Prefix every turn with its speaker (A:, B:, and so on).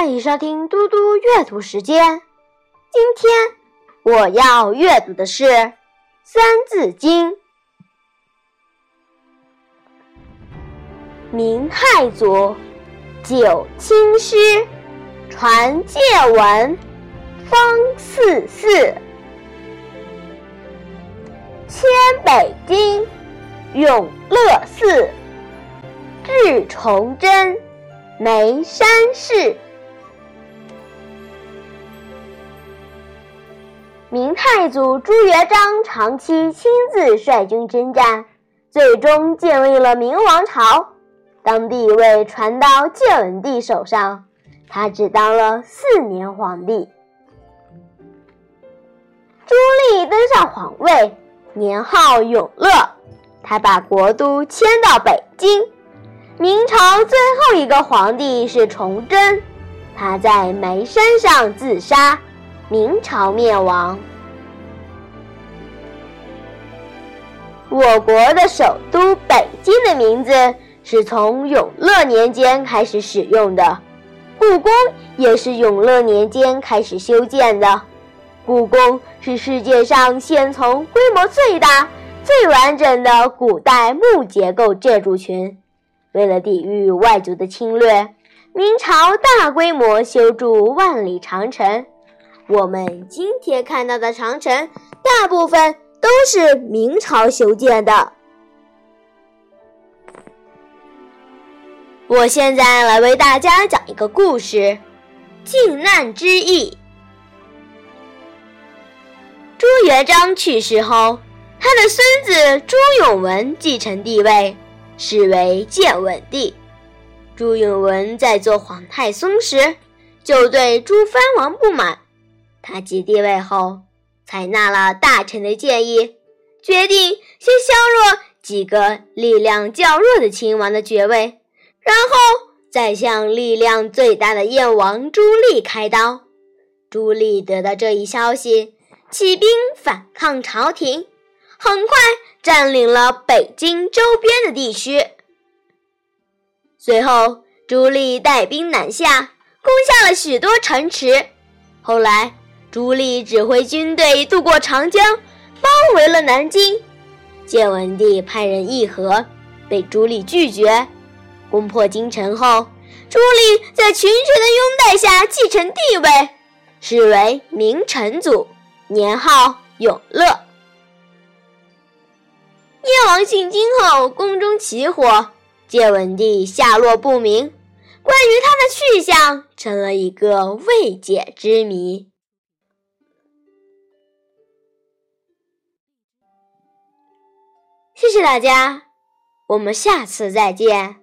A: 欢迎收听嘟嘟阅读时间。今天我要阅读的是《三字经》。明太祖九卿师，传戒文，方四四，迁北京，永乐寺，至崇祯，眉山寺。明太祖朱元璋长期亲自率军征战，最终建立了明王朝。当帝位传到建文帝手上，他只当了四年皇帝。朱棣登上皇位，年号永乐，他把国都迁到北京。明朝最后一个皇帝是崇祯，他在煤山上自杀。明朝灭亡。我国的首都北京的名字是从永乐年间开始使用的，故宫也是永乐年间开始修建的。故宫是世界上现存规模最大、最完整的古代木结构建筑群。为了抵御外族的侵略，明朝大规模修筑万里长城。我们今天看到的长城，大部分都是明朝修建的。我现在来为大家讲一个故事：靖难之役。朱元璋去世后，他的孙子朱允文继承帝位，是为建文帝。朱允文在做皇太孙时，就对朱藩王不满。他继帝位后，采纳了大臣的建议，决定先削弱几个力量较弱的亲王的爵位，然后再向力量最大的燕王朱棣开刀。朱棣得到这一消息，起兵反抗朝廷，很快占领了北京周边的地区。随后，朱棣带兵南下，攻下了许多城池。后来，朱棣指挥军队渡过长江，包围了南京。建文帝派人议和，被朱棣拒绝。攻破京城后，朱棣在群臣的拥戴下继承帝位，是为明成祖，年号永乐。燕王进京后，宫中起火，建文帝下落不明，关于他的去向成了一个未解之谜。谢谢大家，我们下次再见。